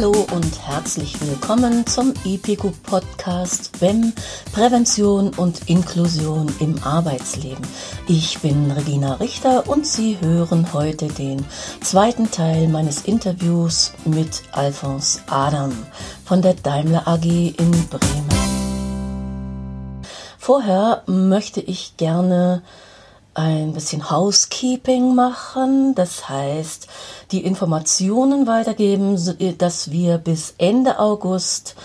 Hallo und herzlich willkommen zum IPICO Podcast BEM Prävention und Inklusion im Arbeitsleben. Ich bin Regina Richter und Sie hören heute den zweiten Teil meines Interviews mit Alphonse Adam von der Daimler AG in Bremen. Vorher möchte ich gerne ein bisschen Housekeeping machen, das heißt die Informationen weitergeben, dass wir bis Ende August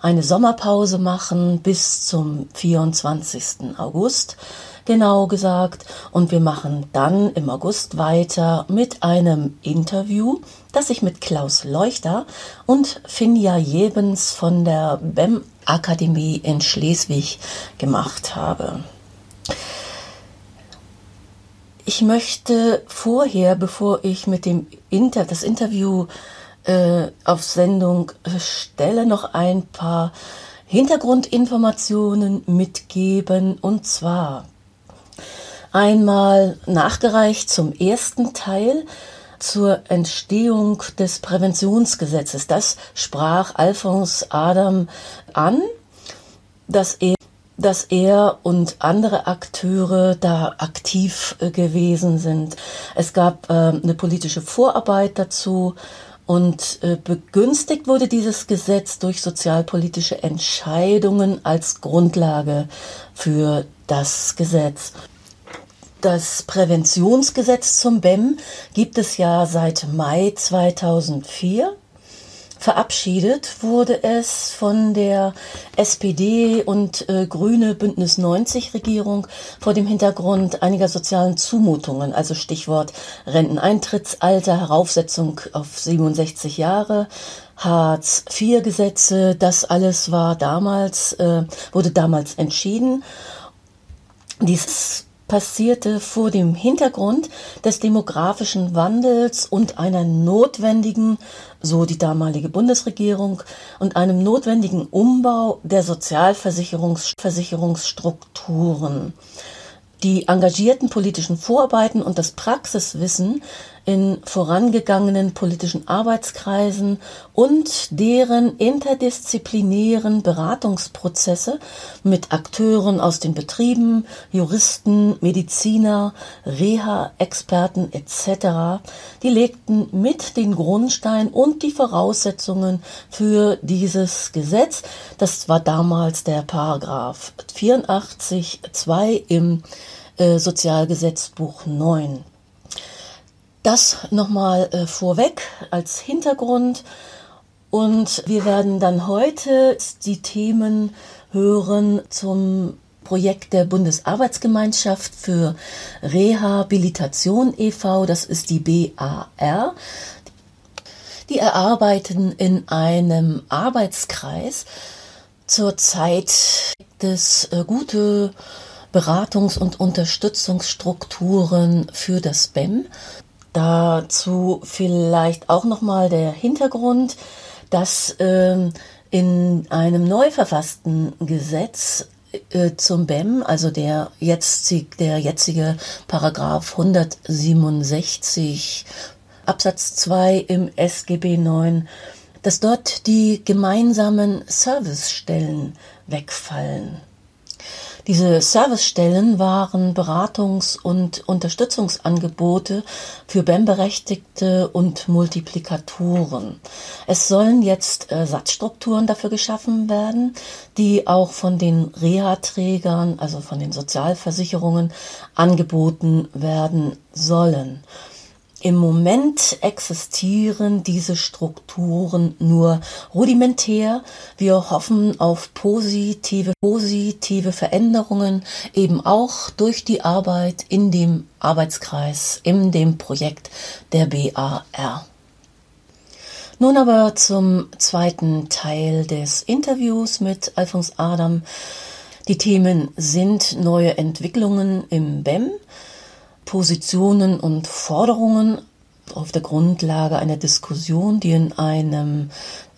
eine Sommerpause machen bis zum 24. August genau gesagt. Und wir machen dann im August weiter mit einem Interview, das ich mit Klaus Leuchter und Finja Jebens von der BEM Akademie in Schleswig gemacht habe. Ich möchte vorher, bevor ich mit dem Inter das Interview äh, auf Sendung stelle, noch ein paar Hintergrundinformationen mitgeben. Und zwar einmal nachgereicht zum ersten Teil zur Entstehung des Präventionsgesetzes. Das sprach Alphonse Adam an, dass er dass er und andere Akteure da aktiv äh, gewesen sind. Es gab äh, eine politische Vorarbeit dazu und äh, begünstigt wurde dieses Gesetz durch sozialpolitische Entscheidungen als Grundlage für das Gesetz. Das Präventionsgesetz zum BEM gibt es ja seit Mai 2004 Verabschiedet wurde es von der SPD und äh, Grüne Bündnis 90 Regierung vor dem Hintergrund einiger sozialen Zumutungen, also Stichwort Renteneintrittsalter, Heraufsetzung auf 67 Jahre, Hartz IV Gesetze, das alles war damals, äh, wurde damals entschieden. Dieses passierte vor dem Hintergrund des demografischen Wandels und einer notwendigen, so die damalige Bundesregierung, und einem notwendigen Umbau der Sozialversicherungsstrukturen. Die engagierten politischen Vorarbeiten und das Praxiswissen in vorangegangenen politischen Arbeitskreisen und deren interdisziplinären Beratungsprozesse mit Akteuren aus den Betrieben, Juristen, Mediziner, Reha-Experten etc. Die legten mit den Grundstein und die Voraussetzungen für dieses Gesetz. Das war damals der Paragraph 84 2 im äh, Sozialgesetzbuch 9. Das nochmal äh, vorweg als Hintergrund. Und wir werden dann heute die Themen hören zum Projekt der Bundesarbeitsgemeinschaft für Rehabilitation e.V., das ist die BAR. Die erarbeiten in einem Arbeitskreis zur Zeit des äh, gute Beratungs- und Unterstützungsstrukturen für das BEM Dazu vielleicht auch nochmal der Hintergrund, dass ähm, in einem neu verfassten Gesetz äh, zum BEM, also der, jetzig, der jetzige Paragraph 167 Absatz 2 im SGB 9, dass dort die gemeinsamen Servicestellen wegfallen. Diese Servicestellen waren Beratungs- und Unterstützungsangebote für BEM-Berechtigte und Multiplikatoren. Es sollen jetzt Ersatzstrukturen dafür geschaffen werden, die auch von den Reha-Trägern, also von den Sozialversicherungen, angeboten werden sollen. Im Moment existieren diese Strukturen nur rudimentär. Wir hoffen auf positive, positive Veränderungen, eben auch durch die Arbeit in dem Arbeitskreis, in dem Projekt der BAR. Nun aber zum zweiten Teil des Interviews mit Alfons Adam. Die Themen sind neue Entwicklungen im BEM, Positionen und Forderungen auf der Grundlage einer Diskussion, die in einem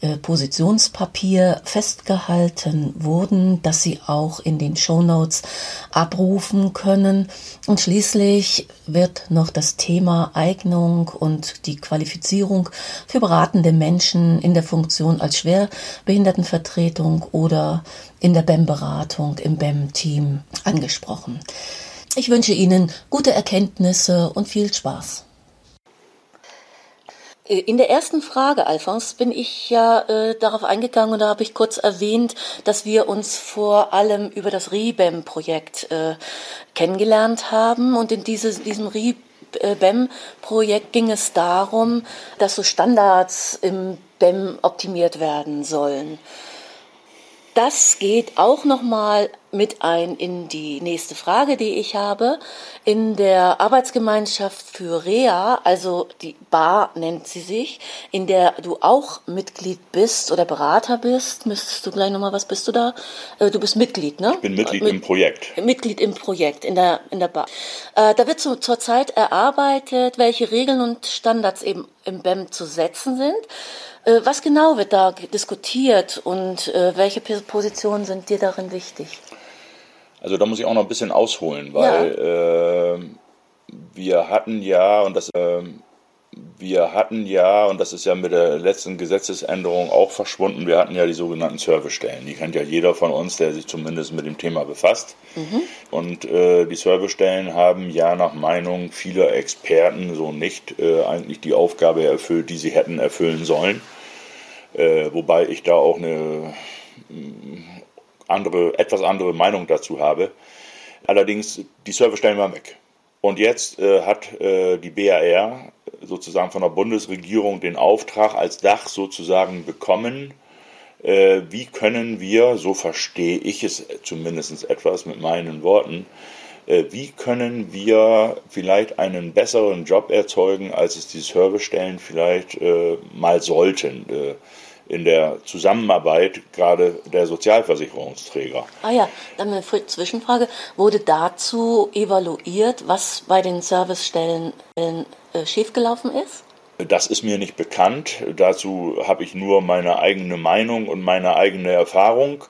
äh, Positionspapier festgehalten wurden, dass sie auch in den Shownotes abrufen können. Und schließlich wird noch das Thema Eignung und die Qualifizierung für beratende Menschen in der Funktion als Schwerbehindertenvertretung oder in der BEM-Beratung im BEM-Team angesprochen. Ich wünsche Ihnen gute Erkenntnisse und viel Spaß. Äh, in der ersten Frage, Alphonse, bin ich ja äh, darauf eingegangen und da habe ich kurz erwähnt, dass wir uns vor allem über das RIBEM-Projekt äh, kennengelernt haben. Und in diese, diesem RIBEM-Projekt ging es darum, dass so Standards im BEM optimiert werden sollen. Das geht auch nochmal mit ein in die nächste Frage, die ich habe. In der Arbeitsgemeinschaft für REA, also die BAR nennt sie sich, in der du auch Mitglied bist oder Berater bist, müsstest du gleich nochmal, was bist du da? Äh, du bist Mitglied, ne? Ich bin Mitglied Mit, im Projekt. Mitglied im Projekt, in der, in der BAR. Äh, da wird so, zurzeit erarbeitet, welche Regeln und Standards eben im BEM zu setzen sind. Äh, was genau wird da diskutiert und welche Positionen sind dir darin wichtig? Also da muss ich auch noch ein bisschen ausholen, weil ja. äh, wir hatten ja, und das, äh, wir hatten ja, und das ist ja mit der letzten Gesetzesänderung auch verschwunden, wir hatten ja die sogenannten Servicestellen. Die kennt ja jeder von uns, der sich zumindest mit dem Thema befasst. Mhm. Und äh, die Servicestellen haben ja nach Meinung vieler Experten so nicht äh, eigentlich die Aufgabe erfüllt, die sie hätten erfüllen sollen. Äh, wobei ich da auch eine andere, etwas andere Meinung dazu habe. Allerdings, die Servicestellen waren weg. Und jetzt äh, hat äh, die BAR sozusagen von der Bundesregierung den Auftrag als Dach sozusagen bekommen, äh, wie können wir, so verstehe ich es zumindest etwas mit meinen Worten, äh, wie können wir vielleicht einen besseren Job erzeugen, als es die Servicestellen vielleicht äh, mal sollten. In der Zusammenarbeit gerade der Sozialversicherungsträger. Ah ja, dann eine Zwischenfrage. Wurde dazu evaluiert, was bei den Servicestellen äh, schiefgelaufen ist? Das ist mir nicht bekannt. Dazu habe ich nur meine eigene Meinung und meine eigene Erfahrung.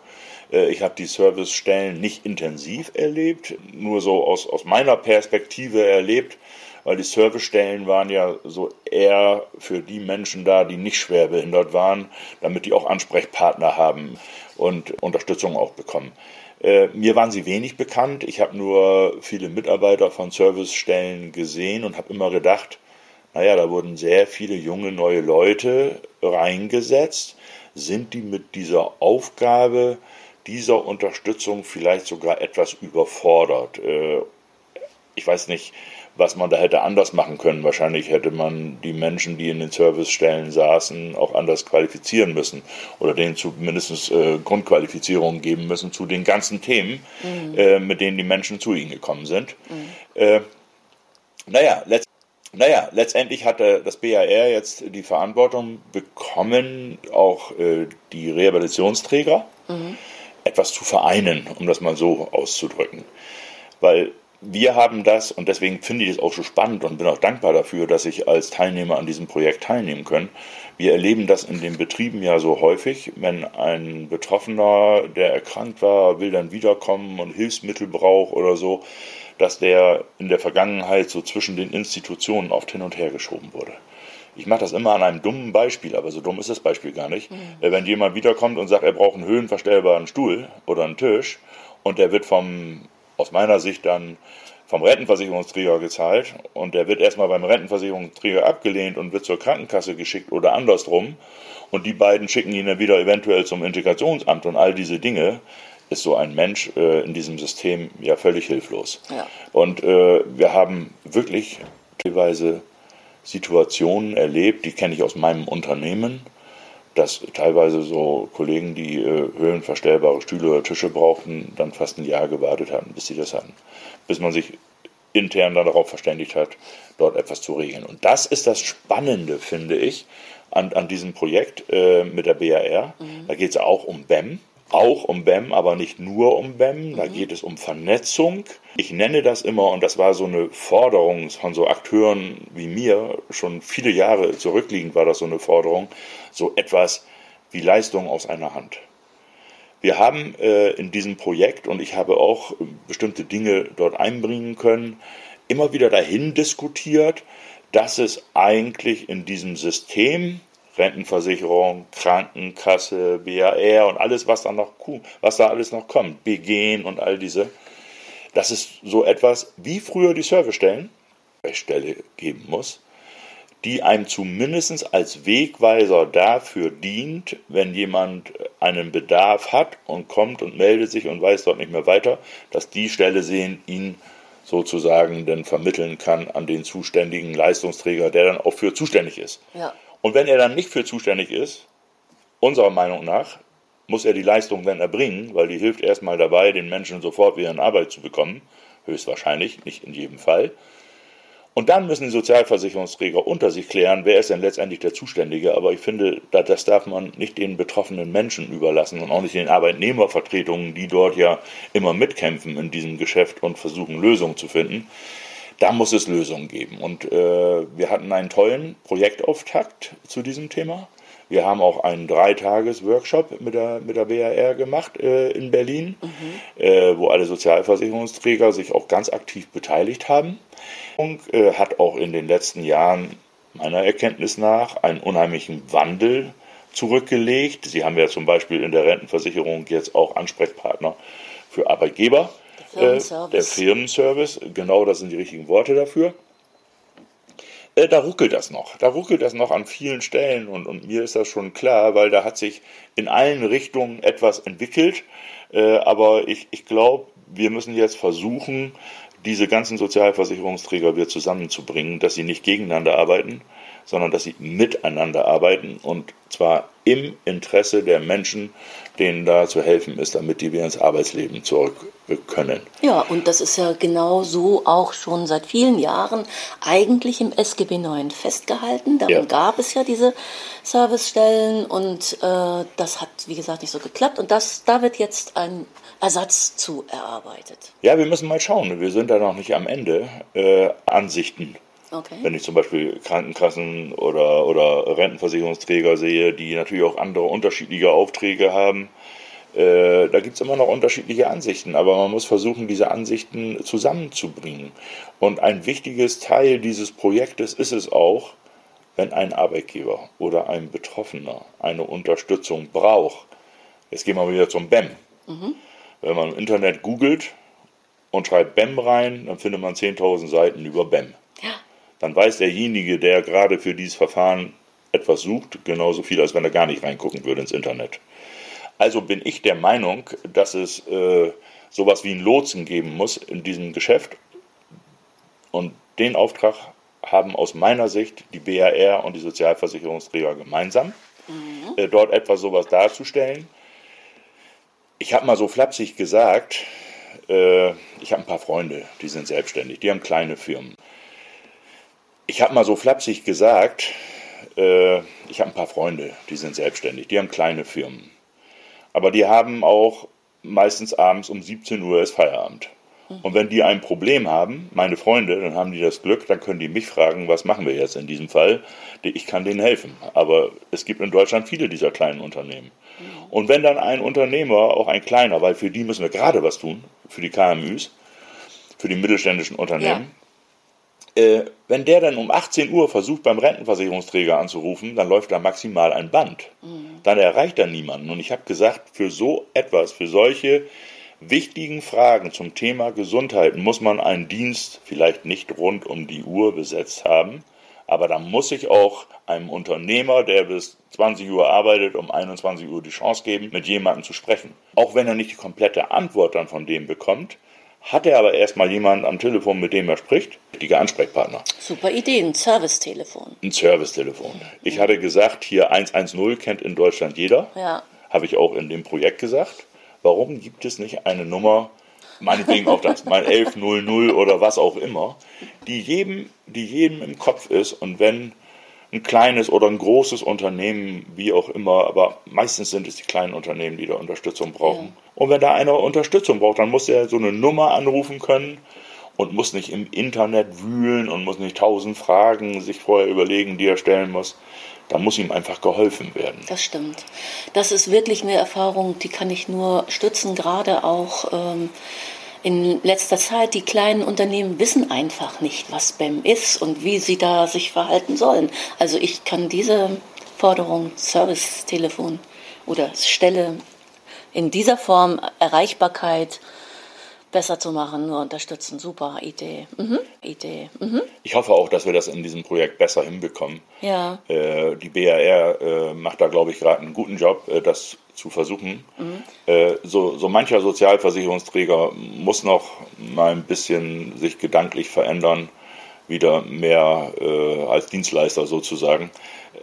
Äh, ich habe die Servicestellen nicht intensiv erlebt, nur so aus, aus meiner Perspektive erlebt weil die Servicestellen waren ja so eher für die Menschen da, die nicht schwer behindert waren, damit die auch Ansprechpartner haben und Unterstützung auch bekommen. Äh, mir waren sie wenig bekannt. Ich habe nur viele Mitarbeiter von Servicestellen gesehen und habe immer gedacht, naja, da wurden sehr viele junge neue Leute reingesetzt. Sind die mit dieser Aufgabe, dieser Unterstützung vielleicht sogar etwas überfordert? Äh, ich weiß nicht, was man da hätte anders machen können. Wahrscheinlich hätte man die Menschen, die in den Servicestellen saßen, auch anders qualifizieren müssen oder denen zumindest äh, Grundqualifizierungen geben müssen zu den ganzen Themen, mhm. äh, mit denen die Menschen zu ihnen gekommen sind. Mhm. Äh, naja, letzt, naja, letztendlich hatte das BAR jetzt die Verantwortung bekommen, auch äh, die Rehabilitationsträger mhm. etwas zu vereinen, um das mal so auszudrücken. Weil wir haben das, und deswegen finde ich es auch so spannend und bin auch dankbar dafür, dass ich als Teilnehmer an diesem Projekt teilnehmen kann. Wir erleben das in den Betrieben ja so häufig, wenn ein Betroffener, der erkrankt war, will dann wiederkommen und Hilfsmittel braucht oder so, dass der in der Vergangenheit so zwischen den Institutionen oft hin und her geschoben wurde. Ich mache das immer an einem dummen Beispiel, aber so dumm ist das Beispiel gar nicht. Mhm. Wenn jemand wiederkommt und sagt, er braucht einen höhenverstellbaren Stuhl oder einen Tisch und der wird vom aus meiner Sicht dann vom Rentenversicherungsträger gezahlt und der wird erstmal beim Rentenversicherungsträger abgelehnt und wird zur Krankenkasse geschickt oder andersrum und die beiden schicken ihn dann wieder eventuell zum Integrationsamt und all diese Dinge, ist so ein Mensch äh, in diesem System ja völlig hilflos. Ja. Und äh, wir haben wirklich teilweise Situationen erlebt, die kenne ich aus meinem Unternehmen, dass teilweise so Kollegen, die äh, höhenverstellbare Stühle oder Tische brauchten, dann fast ein Jahr gewartet hatten, bis sie das hatten. Bis man sich intern dann darauf verständigt hat, dort etwas zu regeln. Und das ist das Spannende, finde ich, an, an diesem Projekt äh, mit der BAR. Mhm. Da geht es auch um BEM, auch um BEM, aber nicht nur um BEM. Da mhm. geht es um Vernetzung. Ich nenne das immer, und das war so eine Forderung von so Akteuren wie mir, schon viele Jahre zurückliegend war das so eine Forderung, so etwas wie Leistung aus einer Hand. Wir haben äh, in diesem Projekt, und ich habe auch bestimmte Dinge dort einbringen können, immer wieder dahin diskutiert, dass es eigentlich in diesem System Rentenversicherung, Krankenkasse, BAR und alles, was da noch, was da alles noch kommt, BGen und all diese, dass es so etwas wie früher die Servicestellen, Stelle geben muss, die einem zumindest als Wegweiser dafür dient, wenn jemand einen Bedarf hat und kommt und meldet sich und weiß dort nicht mehr weiter, dass die Stelle sehen, ihn sozusagen dann vermitteln kann an den zuständigen Leistungsträger, der dann auch für zuständig ist. Ja. Und wenn er dann nicht für zuständig ist, unserer Meinung nach, muss er die Leistung dann erbringen, weil die hilft erstmal dabei, den Menschen sofort wieder in Arbeit zu bekommen. Höchstwahrscheinlich, nicht in jedem Fall. Und dann müssen die Sozialversicherungsträger unter sich klären, wer ist denn letztendlich der Zuständige. Aber ich finde, das darf man nicht den betroffenen Menschen überlassen und auch nicht den Arbeitnehmervertretungen, die dort ja immer mitkämpfen in diesem Geschäft und versuchen, Lösungen zu finden da muss es Lösungen geben. Und äh, wir hatten einen tollen Projektauftakt zu diesem Thema. Wir haben auch einen Dreitages-Workshop mit der, mit der BAR gemacht äh, in Berlin, mhm. äh, wo alle Sozialversicherungsträger sich auch ganz aktiv beteiligt haben. Und äh, hat auch in den letzten Jahren meiner Erkenntnis nach einen unheimlichen Wandel zurückgelegt. Sie haben ja zum Beispiel in der Rentenversicherung jetzt auch Ansprechpartner für Arbeitgeber Firmenservice. Äh, der Firmenservice, genau das sind die richtigen Worte dafür. Äh, da ruckelt das noch. Da ruckelt das noch an vielen Stellen und, und mir ist das schon klar, weil da hat sich in allen Richtungen etwas entwickelt. Äh, aber ich, ich glaube, wir müssen jetzt versuchen, diese ganzen Sozialversicherungsträger wieder zusammenzubringen, dass sie nicht gegeneinander arbeiten, sondern dass sie miteinander arbeiten und zwar im Interesse der Menschen, denen da zu helfen ist, damit die wieder ins Arbeitsleben zurück können. Ja, und das ist ja genau so auch schon seit vielen Jahren eigentlich im SGB IX festgehalten. Darum ja. gab es ja diese Servicestellen und äh, das hat, wie gesagt, nicht so geklappt. Und das, da wird jetzt ein Ersatz zu erarbeitet. Ja, wir müssen mal schauen. Wir sind da noch nicht am Ende. Äh, Ansichten Okay. Wenn ich zum Beispiel Krankenkassen oder, oder Rentenversicherungsträger sehe, die natürlich auch andere unterschiedliche Aufträge haben, äh, da gibt es immer noch unterschiedliche Ansichten, aber man muss versuchen, diese Ansichten zusammenzubringen. Und ein wichtiges Teil dieses Projektes ist es auch, wenn ein Arbeitgeber oder ein Betroffener eine Unterstützung braucht. Jetzt gehen wir wieder zum BEM. Mhm. Wenn man im Internet googelt und schreibt BEM rein, dann findet man 10.000 Seiten über BEM. Dann weiß derjenige, der gerade für dieses Verfahren etwas sucht, genauso viel, als wenn er gar nicht reingucken würde ins Internet. Also bin ich der Meinung, dass es äh, sowas wie einen Lotsen geben muss in diesem Geschäft. Und den Auftrag haben aus meiner Sicht die BAR und die Sozialversicherungsträger gemeinsam, mhm. äh, dort etwas sowas darzustellen. Ich habe mal so flapsig gesagt, äh, ich habe ein paar Freunde, die sind selbstständig, die haben kleine Firmen. Ich habe mal so flapsig gesagt, äh, ich habe ein paar Freunde, die sind selbstständig, die haben kleine Firmen. Aber die haben auch meistens abends um 17 Uhr ist Feierabend. Und wenn die ein Problem haben, meine Freunde, dann haben die das Glück, dann können die mich fragen, was machen wir jetzt in diesem Fall? Ich kann denen helfen. Aber es gibt in Deutschland viele dieser kleinen Unternehmen. Und wenn dann ein Unternehmer, auch ein kleiner, weil für die müssen wir gerade was tun, für die KMUs, für die mittelständischen Unternehmen, äh, wenn der dann um 18 Uhr versucht, beim Rentenversicherungsträger anzurufen, dann läuft da maximal ein Band. Mhm. Dann erreicht er niemanden. Und ich habe gesagt, für so etwas, für solche wichtigen Fragen zum Thema Gesundheit muss man einen Dienst vielleicht nicht rund um die Uhr besetzt haben, aber da muss ich auch einem Unternehmer, der bis 20 Uhr arbeitet, um 21 Uhr die Chance geben, mit jemandem zu sprechen. Auch wenn er nicht die komplette Antwort dann von dem bekommt, hat er aber erstmal jemanden am Telefon, mit dem er spricht, richtiger Ansprechpartner. Super Idee, ein Servicetelefon. Ein Servicetelefon. Ich hatte gesagt, hier 110 kennt in Deutschland jeder. Ja. Habe ich auch in dem Projekt gesagt. Warum gibt es nicht eine Nummer, meinetwegen auch das, mein 1100 oder was auch immer, die jedem, die jedem im Kopf ist und wenn ein kleines oder ein großes Unternehmen, wie auch immer, aber meistens sind es die kleinen Unternehmen, die da Unterstützung brauchen. Ja. Und wenn da einer Unterstützung braucht, dann muss er so eine Nummer anrufen können und muss nicht im Internet wühlen und muss nicht tausend Fragen sich vorher überlegen, die er stellen muss. Da muss ihm einfach geholfen werden. Das stimmt. Das ist wirklich eine Erfahrung, die kann ich nur stützen, gerade auch ähm, in letzter Zeit, die kleinen Unternehmen wissen einfach nicht, was BEM ist und wie sie da sich verhalten sollen. Also ich kann diese Forderung Service-Telefon oder Stelle in dieser Form Erreichbarkeit besser zu machen, nur unterstützen. Super Idee. Mhm. Idee. Mhm. Ich hoffe auch, dass wir das in diesem Projekt besser hinbekommen. Ja. Äh, die BAR äh, macht da, glaube ich, gerade einen guten Job, äh, das zu versuchen. Mhm. Äh, so, so mancher Sozialversicherungsträger muss noch mal ein bisschen sich gedanklich verändern, wieder mehr äh, als Dienstleister sozusagen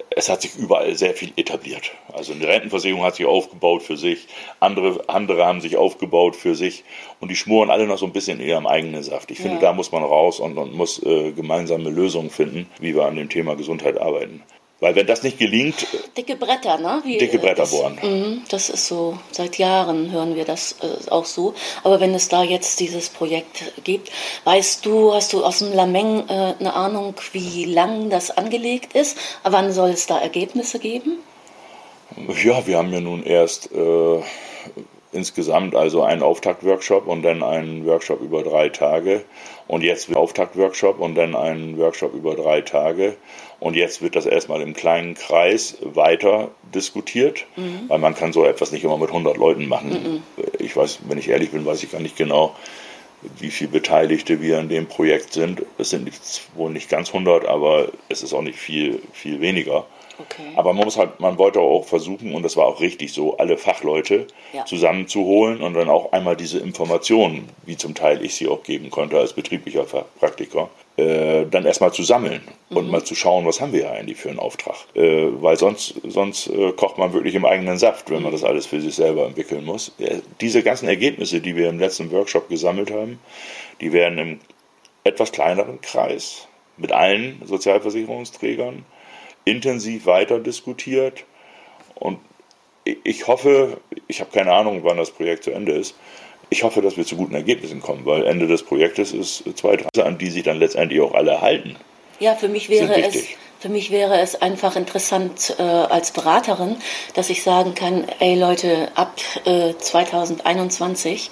es hat sich überall sehr viel etabliert. Also eine Rentenversicherung hat sich aufgebaut für sich, andere, andere haben sich aufgebaut für sich und die schmoren alle noch so ein bisschen in ihrem eigenen Saft. Ich ja. finde, da muss man raus und, und muss äh, gemeinsame Lösungen finden, wie wir an dem Thema Gesundheit arbeiten. Weil wenn das nicht gelingt. Dicke Bretter, ne? Wie, dicke Bretter das, bohren. Mh, das ist so, seit Jahren hören wir das äh, auch so. Aber wenn es da jetzt dieses Projekt gibt, weißt du, hast du aus dem Lameng äh, eine Ahnung, wie lang das angelegt ist? Wann soll es da Ergebnisse geben? Ja, wir haben ja nun erst äh, insgesamt also einen Auftaktworkshop und dann einen Workshop über drei Tage. Und jetzt Auftaktworkshop und dann einen Workshop über drei Tage. Und jetzt wird das erstmal im kleinen Kreis weiter diskutiert, mhm. weil man kann so etwas nicht immer mit 100 Leuten machen. Mhm. Ich weiß, wenn ich ehrlich bin, weiß ich gar nicht genau, wie viele Beteiligte wir in dem Projekt sind. Es sind wohl nicht ganz 100, aber es ist auch nicht viel, viel weniger. Okay. Aber man muss halt, man wollte auch versuchen, und das war auch richtig so, alle Fachleute ja. zusammenzuholen und dann auch einmal diese Informationen, wie zum Teil ich sie auch geben konnte als betrieblicher Praktiker, äh, dann erstmal zu sammeln mhm. und mal zu schauen, was haben wir eigentlich für einen Auftrag. Äh, weil sonst, sonst äh, kocht man wirklich im eigenen Saft, wenn man das alles für sich selber entwickeln muss. diese ganzen Ergebnisse, die wir im letzten Workshop gesammelt haben, die werden im etwas kleineren Kreis mit allen Sozialversicherungsträgern intensiv weiter diskutiert. Und ich hoffe, ich habe keine Ahnung, wann das Projekt zu Ende ist, ich hoffe, dass wir zu guten Ergebnissen kommen, weil Ende des Projektes ist zwei Trasse, an die sich dann letztendlich auch alle halten. Ja, für mich wäre es für mich wäre es einfach interessant äh, als Beraterin, dass ich sagen kann, ey Leute, ab äh, 2021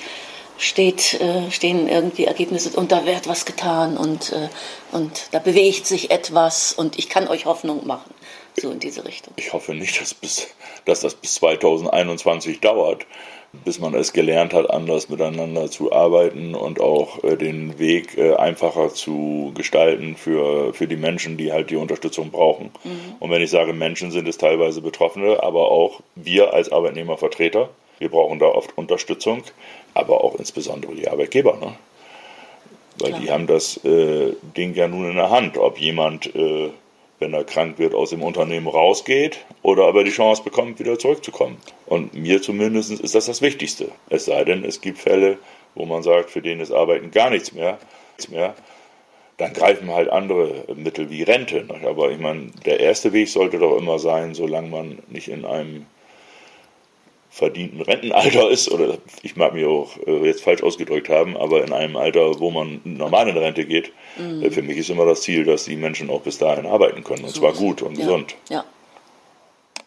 steht, äh, stehen irgendwie Ergebnisse und da wird was getan und, äh, und da bewegt sich etwas und ich kann euch Hoffnung machen. So in diese Richtung. Ich hoffe nicht, dass, bis, dass das bis 2021 dauert bis man es gelernt hat, anders miteinander zu arbeiten und auch äh, den Weg äh, einfacher zu gestalten für, für die Menschen, die halt die Unterstützung brauchen. Mhm. Und wenn ich sage Menschen, sind es teilweise Betroffene, aber auch wir als Arbeitnehmervertreter. Wir brauchen da oft Unterstützung, aber auch insbesondere die Arbeitgeber. Ne? Weil Klar. die haben das äh, Ding ja nun in der Hand, ob jemand äh, wenn er krank wird, aus dem Unternehmen rausgeht oder aber die Chance bekommt, wieder zurückzukommen. Und mir zumindest ist das das Wichtigste. Es sei denn, es gibt Fälle, wo man sagt, für den ist Arbeiten gar nichts mehr. Nichts mehr. Dann greifen halt andere Mittel wie Rente. Aber ich meine, der erste Weg sollte doch immer sein, solange man nicht in einem verdienten Rentenalter ist, oder ich mag mich auch äh, jetzt falsch ausgedrückt haben, aber in einem Alter, wo man normal in Rente geht, mhm. Äh, für mich ist immer das Ziel, dass die Menschen auch bis dahin arbeiten können, und so zwar gut und ja. gesund. Ja.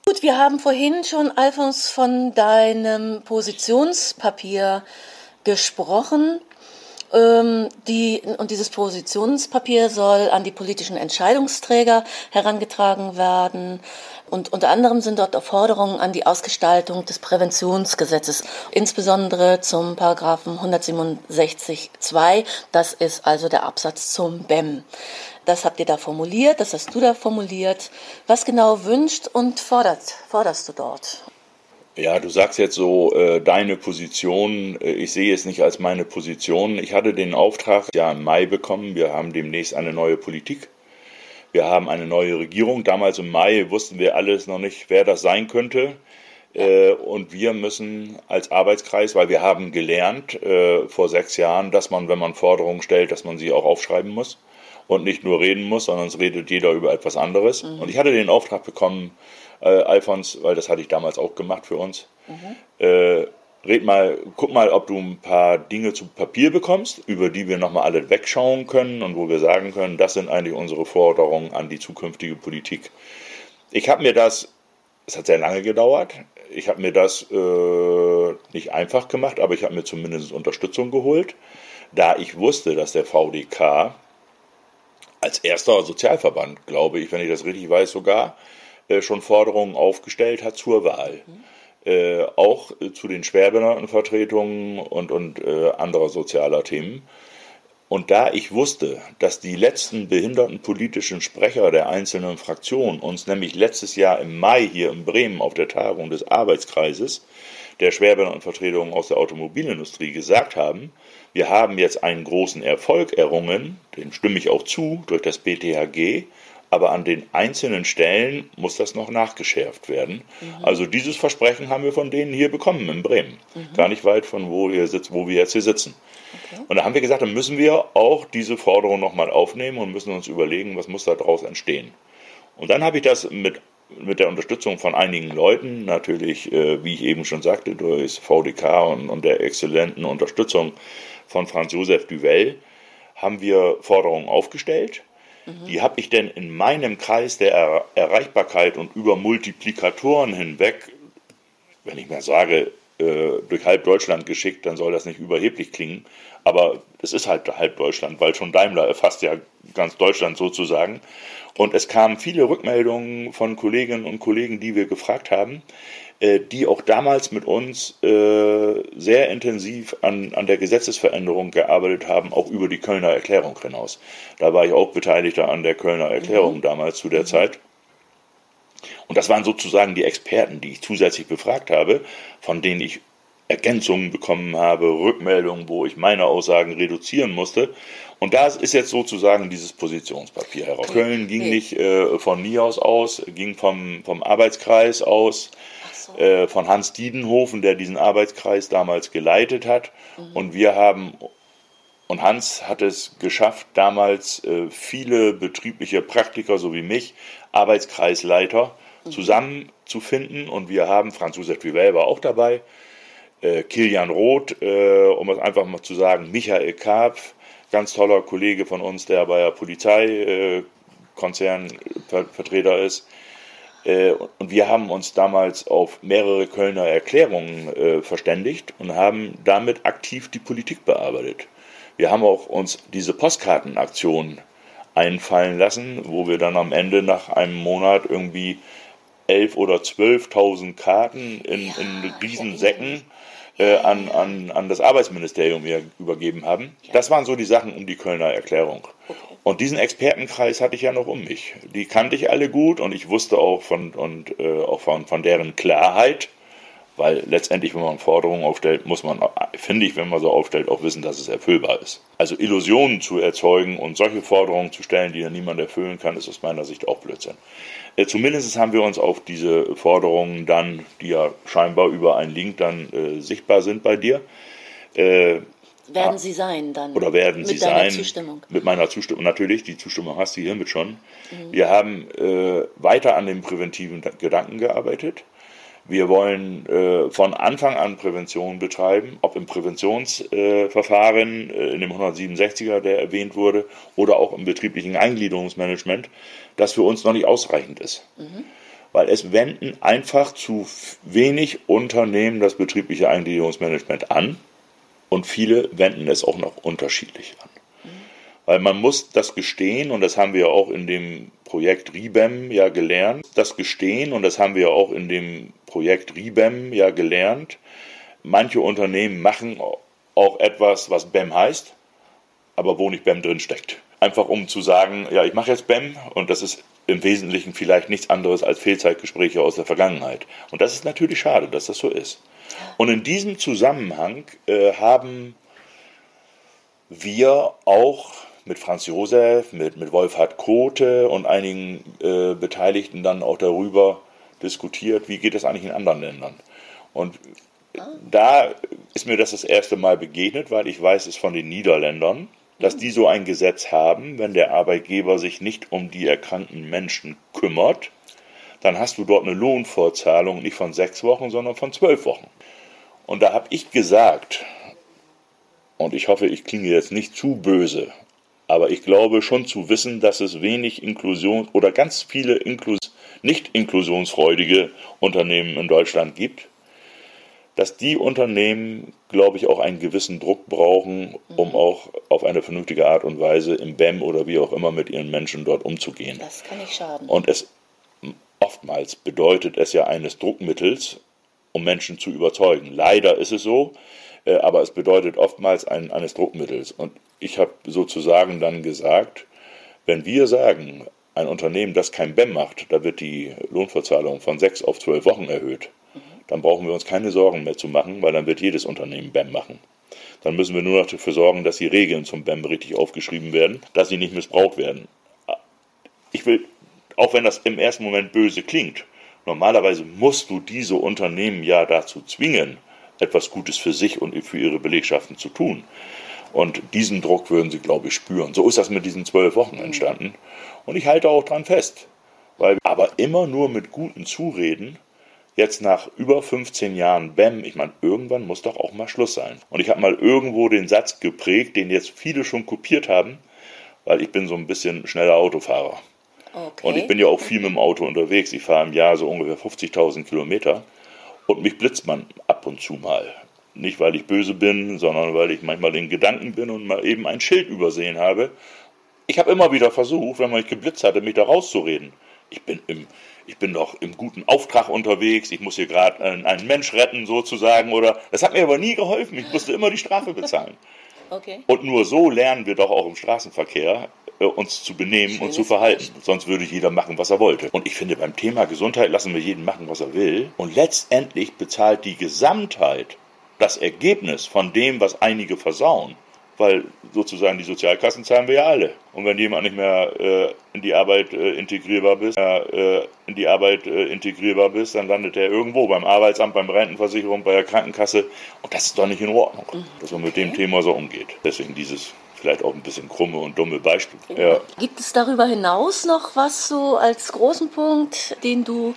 Gut, wir haben vorhin schon, Alfons, von deinem Positionspapier gesprochen. Ähm, die, und dieses Positionspapier soll an die politischen Entscheidungsträger herangetragen werden. Und unter anderem sind dort auch Forderungen an die Ausgestaltung des Präventionsgesetzes, insbesondere zum Paragraphen 167.2. Das ist also der Absatz zum BEM. Das habt ihr da formuliert, das hast du da formuliert. Was genau wünscht und fordert, forderst du dort? Ja, du sagst jetzt so äh, deine Position. Äh, ich sehe es nicht als meine Position. Ich hatte den Auftrag ja im Mai bekommen. Wir haben demnächst eine neue Politik. Wir haben eine neue Regierung. Damals im Mai wussten wir alles noch nicht, wer das sein könnte. Äh, und wir müssen als Arbeitskreis, weil wir haben gelernt äh, vor sechs Jahren, dass man, wenn man Forderungen stellt, dass man sie auch aufschreiben muss und nicht nur reden muss, sondern es redet jeder über etwas anderes. Mhm. Und ich hatte den Auftrag bekommen, äh, Alfons, weil das hatte ich damals auch gemacht für uns, mhm. äh, red mal, guck mal, ob du ein paar Dinge zu Papier bekommst, über die wir nochmal alle wegschauen können und wo wir sagen können, das sind eigentlich unsere Forderungen an die zukünftige Politik. Ich habe mir das, es hat sehr lange gedauert, ich habe mir das äh, nicht einfach gemacht, aber ich habe mir zumindest Unterstützung geholt, da ich wusste, dass der VDK als erster Sozialverband, glaube ich, wenn ich das richtig weiß sogar, schon Forderungen aufgestellt hat zur Wahl. Äh, auch äh, zu den Schwerbehindertenvertretungen und, und äh, anderer sozialer Themen. Und da ich wusste, dass die letzten behindertenpolitischen Sprecher der einzelnen Fraktionen uns nämlich letztes Jahr im Mai hier in Bremen auf der Tagung des Arbeitskreises der Schwerbehindertenvertretungen aus der Automobilindustrie gesagt haben, wir haben jetzt einen großen Erfolg errungen, dem stimme ich auch zu, durch das BTHG, aber an den einzelnen Stellen muss das noch nachgeschärft werden. Mhm. Also dieses Versprechen haben wir von denen hier bekommen in Bremen, mhm. gar nicht weit von wo, ihr sitzt, wo wir jetzt hier sitzen. Okay. Und da haben wir gesagt, dann müssen wir auch diese Forderung nochmal aufnehmen und müssen uns überlegen, was muss daraus entstehen. Und dann habe ich das mit, mit der Unterstützung von einigen Leuten, natürlich, äh, wie ich eben schon sagte, durch VDK und, und der exzellenten Unterstützung von Franz Josef Duvel, haben wir Forderungen aufgestellt Die habe ich denn in meinem Kreis der er Erreichbarkeit und über Multiplikatoren hinweg, wenn ich mal sage, äh, durch halb Deutschland geschickt, dann soll das nicht überheblich klingen. Aber es ist halt halb Deutschland, weil schon Daimler erfasst ja ganz Deutschland sozusagen. Und es kamen viele Rückmeldungen von Kolleginnen und Kollegen, die wir gefragt haben, die auch damals mit uns äh, sehr intensiv an, an der Gesetzesveränderung gearbeitet haben, auch über die Kölner Erklärung hinaus. Da war ich auch Beteiligter an der Kölner Erklärung mhm. damals zu der mhm. Zeit. Und das waren sozusagen die Experten, die ich zusätzlich befragt habe, von denen ich Ergänzungen bekommen habe, Rückmeldungen, wo ich meine Aussagen reduzieren musste. Und da ist jetzt sozusagen dieses Positionspapier heraus. Köln ging nicht äh, von NIAS aus, ging vom, vom Arbeitskreis aus äh, von Hans Diedenhofen, der diesen Arbeitskreis damals geleitet hat. Mhm. Und wir haben, und Hans hat es geschafft, damals äh, viele betriebliche Praktiker, so wie mich, Arbeitskreisleiter, mhm. zusammenzufinden. Und wir haben, Franz Josef Vivel war auch dabei, äh, Kilian Roth, äh, um es einfach mal zu sagen, Michael Karpf, ganz toller Kollege von uns, der bei der Polizeikonzernvertreter äh, ist, äh, und wir haben uns damals auf mehrere Kölner Erklärungen äh, verständigt und haben damit aktiv die Politik bearbeitet. Wir haben auch uns diese Postkartenaktion einfallen lassen, wo wir dann am Ende nach einem Monat irgendwie 11.000 oder 12.000 Karten in, in Riesensäcken äh, an, an, an das Arbeitsministerium übergeben haben. Das waren so die Sachen um die Kölner Erklärung. Und diesen Expertenkreis hatte ich ja noch um mich. Die kannte ich alle gut und ich wusste auch von, und, äh, auch von, von deren Klarheit, weil letztendlich, wenn man Forderungen aufstellt, muss man, finde ich, wenn man so aufstellt, auch wissen, dass es erfüllbar ist. Also Illusionen zu erzeugen und solche Forderungen zu stellen, die dann niemand erfüllen kann, ist aus meiner Sicht auch Blödsinn. Äh, zumindest haben wir uns auf diese Forderungen dann, die ja scheinbar über einen Link dann äh, sichtbar sind bei dir, äh, werden sie sein dann? Oder werden mit sie sein? Zustimmung. Mit meiner Zustimmung. Natürlich, die Zustimmung hast du hiermit schon. Mhm. Wir haben äh, weiter an dem präventiven Gedanken gearbeitet. Wir wollen äh, von Anfang an Prävention betreiben, ob im Präventionsverfahren äh, in dem 167er, der erwähnt wurde, oder auch im betrieblichen Eingliederungsmanagement, das für uns noch nicht ausreichend ist. Mhm. Weil es wenden einfach zu wenig Unternehmen das betriebliche Eingliederungsmanagement an und viele wenden es auch noch unterschiedlich an. Weil man muss das gestehen, und das haben wir auch in dem Projekt RIBEM ja gelernt, das Gestehen, und das haben wir auch in dem Projekt RIBEM ja gelernt, manche Unternehmen machen auch etwas, was BEM heißt, aber wo nicht BEM drin steckt. Einfach um zu sagen, ja, ich mache jetzt BEM und das ist im Wesentlichen vielleicht nichts anderes als Fehlzeitgespräche aus der Vergangenheit. Und das ist natürlich schade, dass das so ist. Und in diesem Zusammenhang äh, haben wir auch mit Franz Josef, mit, mit Wolfhard Kote und einigen äh, Beteiligten dann auch darüber diskutiert, wie geht das eigentlich in anderen Ländern. Und da ist mir das das erste Mal begegnet, weil ich weiß es von den Niederländern. dass die so ein Gesetz haben, wenn der Arbeitgeber sich nicht um die erkrankten Menschen kümmert, dann hast du dort eine Lohnfortzahlung nicht von sechs Wochen, sondern von zwölf Wochen. Und da habe ich gesagt, und ich hoffe, ich klinge jetzt nicht zu böse, aber ich glaube schon zu wissen, dass es wenig Inklusion oder ganz viele Inklus nicht inklusionsfreudige Unternehmen in Deutschland gibt, dass die Unternehmen, glaube ich, auch einen gewissen Druck brauchen, um mhm. auch auf eine vernünftige Art und Weise im BEM oder wie auch immer mit ihren Menschen dort umzugehen. Das kann nicht schaden. Und es oftmals bedeutet es ja eines Druckmittels, um Menschen zu überzeugen. Leider ist es so, äh, aber es bedeutet oftmals ein, eines Druckmittels. Und ich habe sozusagen dann gesagt, wenn wir sagen, ein Unternehmen, das kein BEM macht, da wird die Lohnverzahlung von sechs auf zwölf Wochen erhöht, dann brauchen wir uns keine Sorgen mehr zu machen, weil dann wird jedes Unternehmen BEM machen. Dann müssen wir nur noch dafür sorgen, dass die Regeln zum BEM richtig aufgeschrieben werden, dass sie nicht missbraucht werden. Ich will, auch wenn das im ersten Moment böse klingt, normalerweise musst du diese Unternehmen ja dazu zwingen, etwas Gutes für sich und für ihre Belegschaften zu tun. Und diesen Druck würden sie, glaube ich, spüren. So ist das mit diesen zwölf Wochen entstanden. Und ich halte auch dran fest. Weil, aber immer nur mit guten Zureden, jetzt nach über 15 Jahren BEM, ich meine, irgendwann muss doch auch mal Schluss sein. Und ich habe mal irgendwo den Satz geprägt, den jetzt viele schon kopiert haben, weil ich bin so ein bisschen schneller Autofahrer. Okay. Und ich bin ja auch viel mit dem Auto unterwegs. Ich fahre im Jahr so ungefähr 50.000 Kilometer. Und mich blitzt man ab und zu mal. Nicht, weil ich böse bin, sondern weil ich manchmal in Gedanken bin und mal eben ein Schild übersehen habe. Ich habe immer wieder versucht, wenn man mich geblitzt hatte, mich da rauszureden. Ich bin, im, ich bin doch im guten Auftrag unterwegs, ich muss hier gerade einen Mensch retten sozusagen. Oder das hat mir aber nie geholfen. Ich musste immer die Strafe bezahlen. Okay. Und nur so lernen wir doch auch im Straßenverkehr, äh, uns zu benehmen Schönes und zu verhalten. Sonst würde jeder machen, was er wollte. Und ich finde, beim Thema Gesundheit lassen wir jeden machen, was er will. Und letztendlich bezahlt die Gesamtheit das Ergebnis von dem, was einige versauen. Weil sozusagen die Sozialkassen zahlen wir ja alle. Und wenn jemand nicht mehr äh, in die Arbeit äh, integrierbar bist, äh, in die Arbeit äh, integrierbar bist, dann landet er irgendwo beim Arbeitsamt, beim Rentenversicherung, bei der Krankenkasse. Und das ist doch nicht in Ordnung, mhm. dass man mit dem Thema so umgeht. Deswegen dieses vielleicht auch ein bisschen krumme und dumme Beispiel. Ja. Gibt es darüber hinaus noch was so als großen Punkt, den du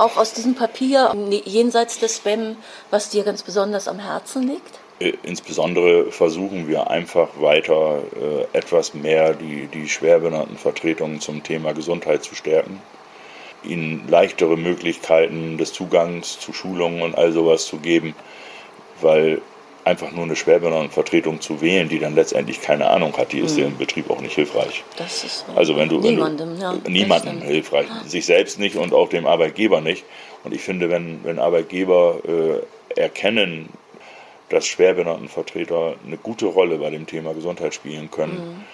auch aus diesem Papier jenseits des Spam, was dir ganz besonders am Herzen liegt? Äh, insbesondere versuchen wir einfach weiter äh, etwas mehr die, die schwerbenannten Vertretungen zum Thema Gesundheit zu stärken, ihnen leichtere Möglichkeiten des Zugangs zu Schulungen und all sowas zu geben, weil einfach nur eine Schwerbehindertenvertretung zu wählen, die dann letztendlich keine Ahnung hat, die ist mhm. im Betrieb auch nicht hilfreich. Das ist also wenn du, niemandem, wenn du, ja, niemandem hilfreich, sich selbst nicht und auch dem Arbeitgeber nicht. Und ich finde, wenn, wenn Arbeitgeber äh, erkennen, dass Schwerbehindertenvertreter eine gute Rolle bei dem Thema Gesundheit spielen können, mhm.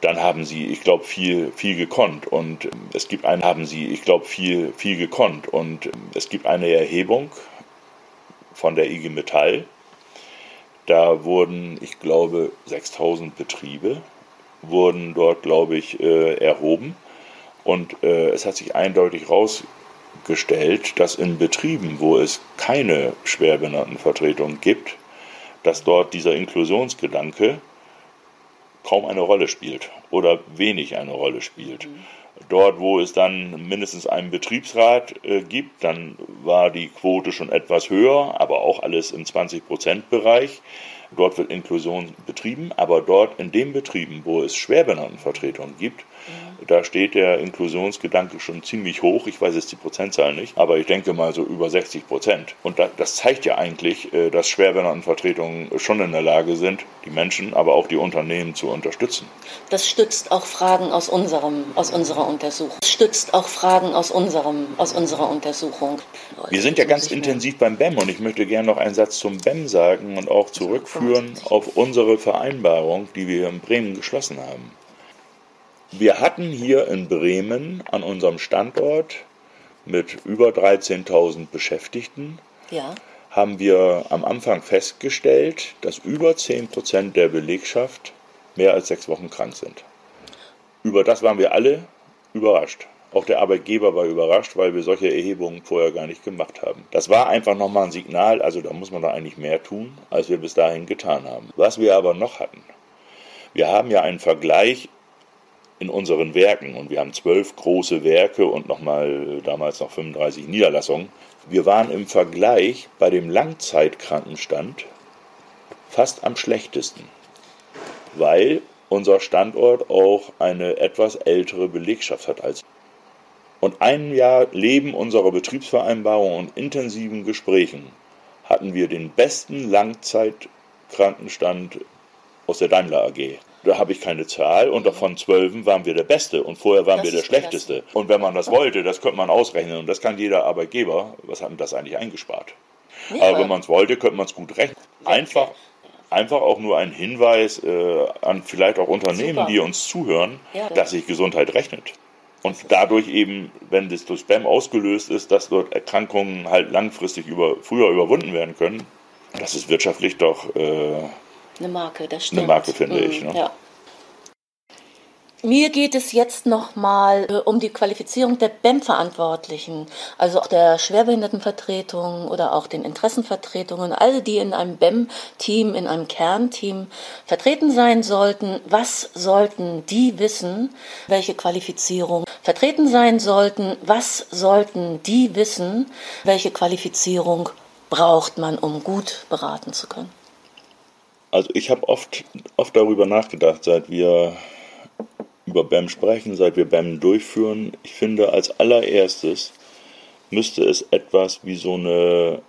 dann haben sie, ich glaube, viel, viel gekonnt. Und es gibt eine, haben sie, ich glaube, viel, viel gekonnt. Und es gibt eine Erhebung von der IG Metall, da wurden, ich glaube, 6000 Betriebe wurden dort, glaube ich, äh, erhoben. Und äh, es hat sich eindeutig herausgestellt, dass in Betrieben, wo es keine Schwerbehindertenvertretung gibt, dass dort dieser Inklusionsgedanke kaum eine Rolle spielt oder wenig eine Rolle spielt. Mhm. Dort, wo es dann mindestens einen Betriebsrat äh, gibt, dann war die Quote schon etwas höher, aber auch alles im 20-Prozent-Bereich. Dort wird Inklusion betrieben, aber dort in den Betrieben, wo es Schwerbehindertenvertretungen gibt. Da steht der Inklusionsgedanke schon ziemlich hoch. Ich weiß jetzt die Prozentzahl nicht, aber ich denke mal so über 60 Prozent. Und das zeigt ja eigentlich, äh, dass Schwerbehindertenvertretungen schon in der Lage sind, die Menschen, aber auch die Unternehmen zu unterstützen. Das stützt auch Fragen aus, unserem, aus unserer Untersuchung. Das stützt auch Fragen aus, unserem, aus unserer Untersuchung. Wir sind ja ganz intensiv beim BEM und ich möchte gerne noch einen Satz zum BEM sagen und auch zurückführen zurückführen auf unsere Vereinbarung, die wir in Bremen geschlossen haben. Wir hatten hier in Bremen an unserem Standort mit über 13.000 Beschäftigten, ja. haben wir am Anfang festgestellt, dass über 10 Prozent der Belegschaft mehr als sechs Wochen krank sind. Über das waren wir alle überrascht. Auch der Arbeitgeber war überrascht, weil wir solche Erhebungen vorher gar nicht gemacht haben. Das war einfach nochmal ein Signal, also da muss man da eigentlich mehr tun, als wir bis dahin getan haben. Was wir aber noch hatten, Wir haben ja einen Vergleich in unseren Werken und wir haben zwölf große Werke und nochmal damals noch 35 Niederlassungen. Wir waren im Vergleich bei dem Langzeitkrankenstand fast am schlechtesten, weil unser Standort auch eine etwas ältere Belegschaft hat als und ein Jahr Leben unserer Betriebsvereinbarung und intensiven Gesprächen hatten wir den besten Langzeitkrankenstand aus der Daimler AG. Da habe ich keine Zahl und davon zwölfen waren wir der Beste und vorher waren das wir der Schlechteste. Klasse. Und wenn man das wollte, das könnte man ausrechnen und das kann jeder Arbeitgeber. Was hat denn das eigentlich eingespart? Nee, aber wenn man es wollte, könnte man es gut rechnen. Einfach, einfach auch nur ein Hinweis äh, an vielleicht auch Unternehmen, Super. die uns zuhören, ja, dass sich Gesundheit rechnet. Und dadurch eben, wenn das durch Spam ausgelöst ist, dass dort Erkrankungen halt langfristig über, früher überwunden werden können, das ist wirtschaftlich doch äh, eine Marke, das stimmt. Eine Marke, finde mhm, ich. Ne? Ja. Mir geht es jetzt nochmal äh, um die Qualifizierung der BEM-Verantwortlichen, also auch der Schwerbehindertenvertretung oder auch den Interessenvertretungen, alle, die in einem BEM-Team, in einem Kernteam vertreten sein sollten. Was sollten die wissen, welche Qualifizierung vertreten sein sollten? Was sollten die wissen, welche Qualifizierung braucht man, um gut beraten zu können? Also ich habe oft, oft darüber nachgedacht, seit wir über BAM sprechen, seit wir BAM durchführen. Ich finde, als allererstes müsste es etwas wie so eine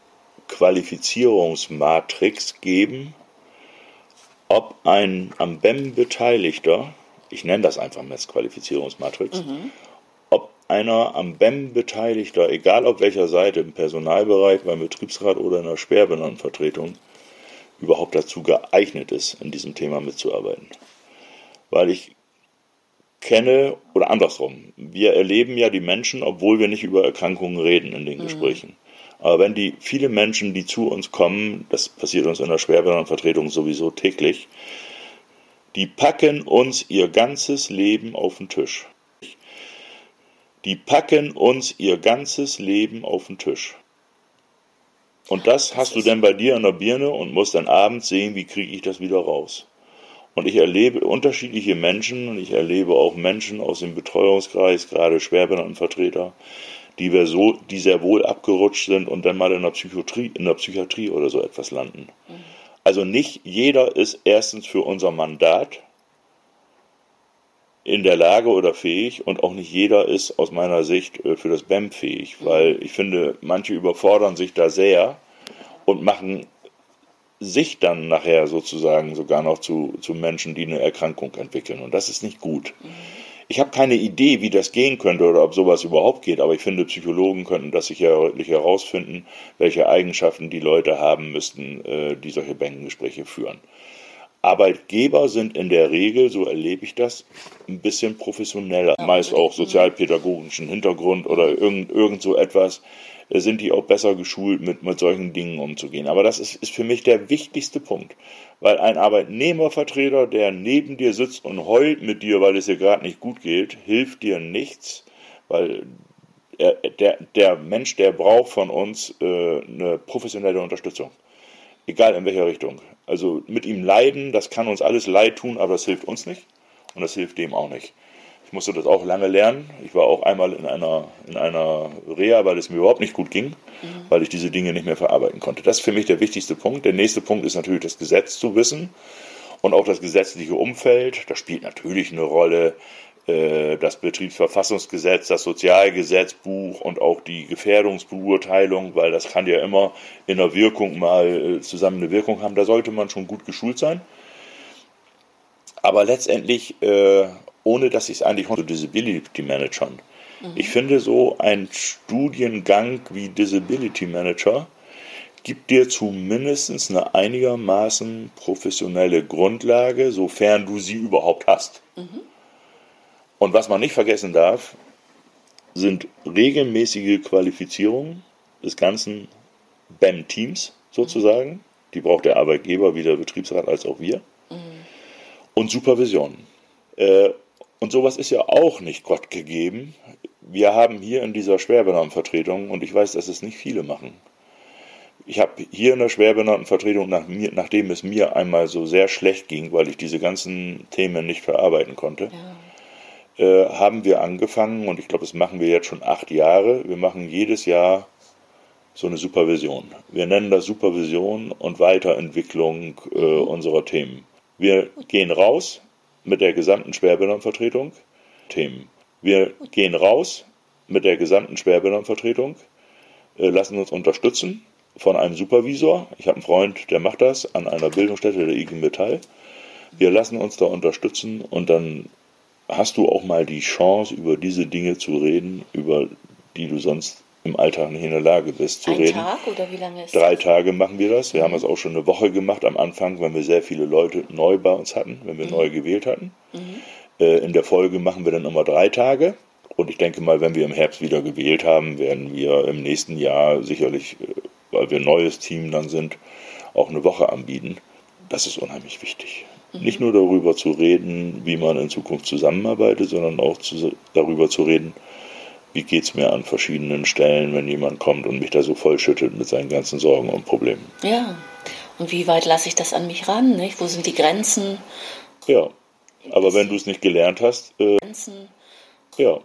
Qualifizierungsmatrix geben, ob ein am BEM Beteiligter, ich nenne das einfach Messqualifizierungsmatrix, mhm. ob einer am BEM Beteiligter, egal auf welcher Seite, im Personalbereich, beim Betriebsrat oder in der Sperrbenannenvertretung, überhaupt dazu geeignet ist, in diesem Thema mitzuarbeiten. Weil ich kenne, oder andersrum, wir erleben ja die Menschen, obwohl wir nicht über Erkrankungen reden in den mhm. Gesprächen. Aber wenn die viele Menschen, die zu uns kommen, das passiert uns in der Schwerbehindertenvertretung sowieso täglich, die packen uns ihr ganzes Leben auf den Tisch. Die packen uns ihr ganzes Leben auf den Tisch. Und das hast du dann bei dir in der Birne und musst dann abends sehen, wie kriege ich das wieder raus. Und ich erlebe unterschiedliche Menschen und ich erlebe auch Menschen aus dem Betreuungskreis, gerade Schwerbehindertenvertreter, die, wir so, die sehr wohl abgerutscht sind und dann mal in der Psychiatrie, in der Psychiatrie oder so etwas landen. Mhm. Also nicht jeder ist erstens für unser Mandat in der Lage oder fähig und auch nicht jeder ist aus meiner Sicht äh, für das BEM fähig, weil ich finde, manche überfordern sich da sehr und machen sich dann nachher sozusagen sogar noch zu, zu Menschen, die eine Erkrankung entwickeln. Und das ist nicht gut. Ich habe keine Idee, wie das gehen könnte oder ob sowas überhaupt geht, aber ich finde, Psychologen könnten das sicherlich herausfinden, welche Eigenschaften die Leute haben müssten, äh, die solche Bänkengespräche führen. Arbeitgeber sind in der Regel, so erlebe ich das, ein bisschen professioneller, meist auch sozialpädagogischen Hintergrund oder irgend, irgend so etwas, äh, sind die auch besser geschult, mit, mit solchen Dingen umzugehen. Aber das ist, ist für mich der wichtigste Punkt, weil ein Arbeitnehmervertreter, der neben dir sitzt und heult mit dir, weil es dir gerade nicht gut geht, hilft dir nichts, weil er, der, der Mensch, der braucht von uns äh, eine professionelle Unterstützung. Egal in welcher Richtung. Also mit ihm leiden, das kann uns alles leid tun, aber das hilft uns nicht und das hilft dem auch nicht. Ich musste das auch lange lernen. Ich war auch einmal in einer, in einer Reha, weil es mir überhaupt nicht gut ging, mhm. weil ich diese Dinge nicht mehr verarbeiten konnte. Das ist für mich der wichtigste Punkt. Der nächste Punkt ist natürlich das Gesetz zu wissen und auch das gesetzliche Umfeld. Das spielt natürlich eine Rolle das Betriebsverfassungsgesetz, das Sozialgesetzbuch und auch die Gefährdungsbeurteilung, weil das kann ja immer in der Wirkung mal äh, zusammen eine Wirkung haben. Da sollte man schon gut geschult sein. Aber letztendlich, äh, ohne dass ich es eigentlich zu Disability Managern. Mhm. Ich finde so ein Studiengang wie Disability Manager gibt dir zumindest eine einigermaßen professionelle Grundlage, sofern du sie überhaupt hast. Mhm. Und was man nicht vergessen darf, sind regelmäßige Qualifizierungen des ganzen BEM-Teams sozusagen. Die braucht der Arbeitgeber, wie der Betriebsrat, als auch wir. Mhm. Und Supervision. Äh, und sowas ist ja auch nicht Gott gegeben. Wir haben hier in dieser Schwerbenannenvertretung, und ich weiß, dass es nicht viele machen, Ich habe hier in der Schwerbehindertenvertretung, nach mir, nachdem es mir einmal so sehr schlecht ging, weil ich diese ganzen Themen nicht verarbeiten konnte, ja. Äh, haben wir angefangen, und ich glaube, das machen wir jetzt schon acht Jahre, wir machen jedes Jahr so eine Supervision. Wir nennen das Supervision und Weiterentwicklung äh, unserer Themen. Wir gehen raus mit der gesamten Schwerbehindertenvertretung, Themen. Wir gehen raus mit der gesamten Schwerbehindertenvertretung, äh, lassen uns unterstützen von einem Supervisor. Ich habe einen Freund, der macht das an einer Bildungsstätte der IG Metall. Wir lassen uns da unterstützen und dann hast du auch mal die Chance, über diese Dinge zu reden, über die du sonst im Alltag nicht in der Lage bist zu Ein reden. Tag oder wie lange ist Drei das? Tage machen wir das. Wir mhm. haben das auch schon eine Woche gemacht am Anfang, wenn wir sehr viele Leute neu bei uns hatten, wenn wir mhm. neu gewählt hatten. Mhm. Äh, in der Folge machen wir dann immer drei Tage. Und ich denke mal, wenn wir im Herbst wieder gewählt haben, werden wir im nächsten Jahr sicherlich äh, weil wir ein neues Team dann sind, auch eine Woche anbieten. Das ist unheimlich wichtig. Mhm. Nicht nur darüber zu reden, wie man in Zukunft zusammenarbeitet, sondern auch zu, darüber zu reden, wie geht es mir an verschiedenen Stellen, wenn jemand kommt und mich da so vollschüttet mit seinen ganzen Sorgen und Problemen. Ja, und wie weit lasse ich das an mich ran? Nicht? Wo sind die Grenzen? Ja, aber wenn du es nicht gelernt hast, äh, Grenzen. ja,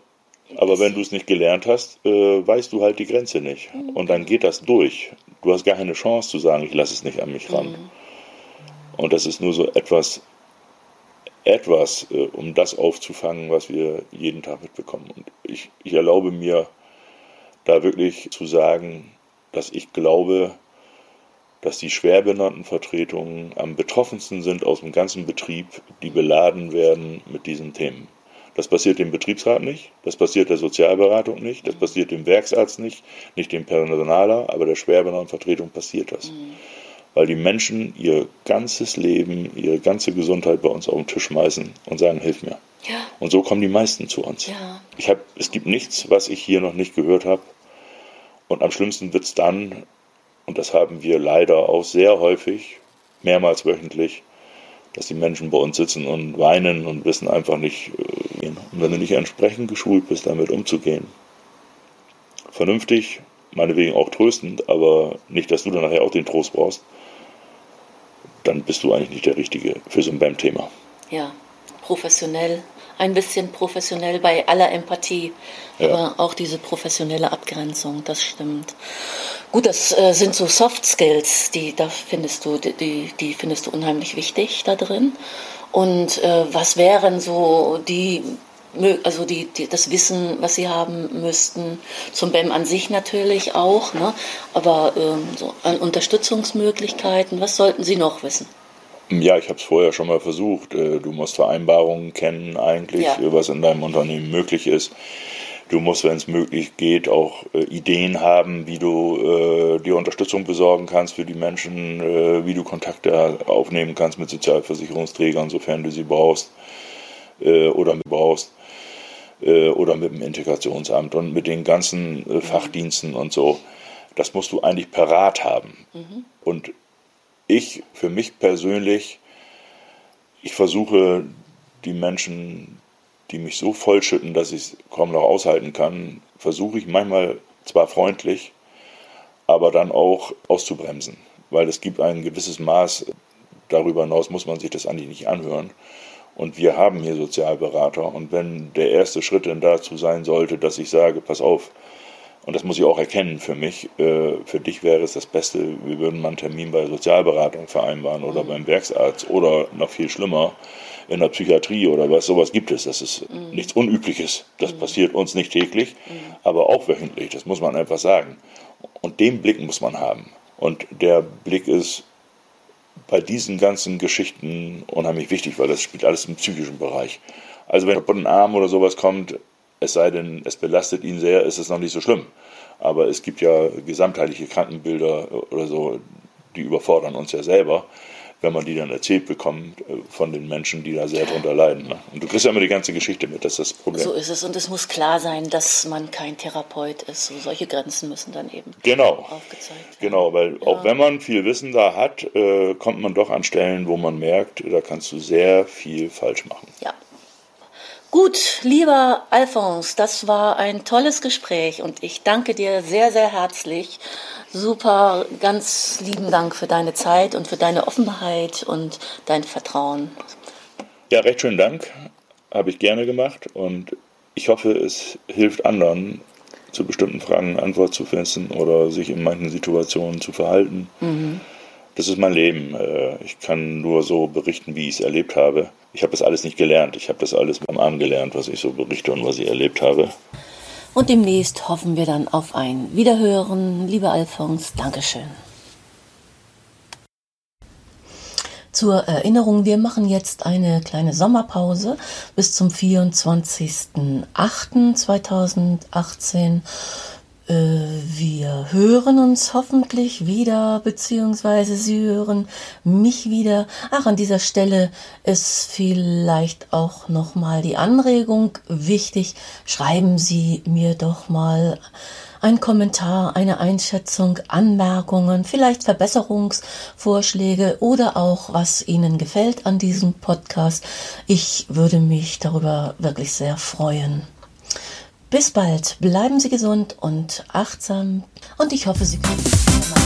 aber wenn du es nicht gelernt hast, äh, weißt du halt die Grenze nicht. Und dann geht das durch. Du hast gar keine Chance zu sagen, ich lasse es nicht an mich ran. Mhm. Und das ist nur so etwas, etwas, äh, um das aufzufangen, was wir jeden Tag mitbekommen. Und ich, ich erlaube mir da wirklich zu sagen, dass ich glaube, dass die Schwerbehindertenvertretungen am betroffensten sind aus dem ganzen Betrieb, die beladen werden mit diesen Themen. Das passiert dem Betriebsrat nicht, das passiert der Sozialberatung nicht, das passiert dem Werksarzt nicht, nicht dem Personaler, aber der Schwerbehindertenvertretung passiert das. Mhm. Weil die Menschen ihr ganzes Leben, ihre ganze Gesundheit bei uns auf den Tisch schmeißen und sagen, hilf mir. Ja. Und so kommen die meisten zu uns. Ja. Ich hab, es gibt nichts, was ich hier noch nicht gehört habe. Und am schlimmsten wird es dann, und das haben wir leider auch sehr häufig, mehrmals wöchentlich, dass die Menschen bei uns sitzen und weinen und wissen einfach nicht, äh, und wenn du nicht entsprechend geschult bist, damit umzugehen, vernünftig, meinetwegen auch tröstend, aber nicht, dass du dann nachher auch den Trost brauchst, dann bist du eigentlich nicht der Richtige für so ein BAM-Thema. Ja, professionell, ein bisschen professionell bei aller Empathie, ja. aber auch diese professionelle Abgrenzung, das stimmt. Gut, das äh, sind so Soft Skills, die da findest du, die, die findest du unheimlich wichtig da drin. Und äh, was wären so die also die, die, das Wissen, was sie haben müssten, zum BEM an sich natürlich auch, ne? aber ähm, so an Unterstützungsmöglichkeiten, was sollten sie noch wissen? Ja, ich habe es vorher schon mal versucht. Äh, du musst Vereinbarungen kennen eigentlich, ja. was in deinem Unternehmen möglich ist. Du musst, wenn es möglich geht, auch äh, Ideen haben, wie du äh, dir Unterstützung besorgen kannst für die Menschen, äh, wie du Kontakte aufnehmen kannst mit Sozialversicherungsträgern, sofern du sie brauchst äh, oder brauchst oder mit dem Integrationsamt und mit den ganzen äh, Fachdiensten und so. Das musst du eigentlich parat haben. Mhm. Und ich, für mich persönlich, ich versuche die Menschen die mich so vollschütten, dass ich es kaum noch aushalten kann, versuche ich manchmal zwar freundlich, aber dann auch auszubremsen, weil es gibt ein gewisses Maß, darüber hinaus muss man sich das eigentlich nicht anhören. Und wir haben hier Sozialberater. Und wenn der erste Schritt dann dazu sein sollte, dass ich sage, pass auf, und das muss ich auch erkennen für mich, äh, für dich wäre es das Beste, wir würden mal einen Termin bei Sozialberatung vereinbaren oder mhm. beim Werksarzt oder noch viel schlimmer, in der Psychiatrie oder was, sowas gibt es. Das ist mhm. nichts Unübliches. Das mhm. passiert uns nicht täglich, mhm. aber auch wöchentlich. Das muss man einfach sagen. Und den Blick muss man haben. Und der Blick ist bei diesen ganzen Geschichten unheimlich wichtig, weil das spielt alles im psychischen Bereich. Also wenn ein Arm oder sowas kommt, es sei denn, es belastet ihn sehr, ist es noch nicht so schlimm. Aber es gibt ja gesamtheitliche Krankenbilder oder so, die überfordern uns ja selber wenn man die dann erzählt bekommt äh, von den Menschen, die da sehr drunter leiden. Ne? Und du kriegst ja immer die ganze Geschichte mit, das ist das Problem. So ist es und es muss klar sein, dass man kein Therapeut ist. So, solche Grenzen müssen dann eben genau. aufgezeigt werden. Genau, weil ja. auch wenn man viel Wissen da hat, äh, kommt man doch an Stellen, wo man merkt, da kannst du sehr viel falsch machen. Ja. Gut, lieber Alphonse, das war ein tolles Gespräch und ich danke dir sehr, sehr herzlich Super, ganz lieben Dank für deine Zeit und für deine Offenheit und dein Vertrauen. Ja, recht schönen Dank. Habe ich gerne gemacht und ich hoffe, es hilft anderen, zu bestimmten Fragen eine Antwort zu finden oder sich in manchen Situationen zu verhalten. Mhm. Das ist mein Leben. Äh, ich kann nur so berichten, wie ich es erlebt habe. Ich habe das alles nicht gelernt. Ich habe das alles beim Arm gelernt, was ich so berichte und was ich erlebt habe. Und demnächst hoffen wir dann auf ein Wiederhören. Lieber Alfons, Dankeschön. Zur Erinnerung, wir machen jetzt eine kleine Sommerpause bis zum 24.08.2018 äh, wir hören uns hoffentlich wieder, beziehungsweise Sie hören mich wieder. Ach, an dieser Stelle ist vielleicht auch nochmal die Anregung wichtig. Schreiben Sie mir doch mal ein Kommentar, eine Einschätzung, Anmerkungen, vielleicht Verbesserungsvorschläge oder auch was Ihnen gefällt an diesem Podcast. Ich würde mich darüber wirklich sehr freuen. Bis bald, bleiben Sie gesund und achtsam und ich hoffe, Sie können.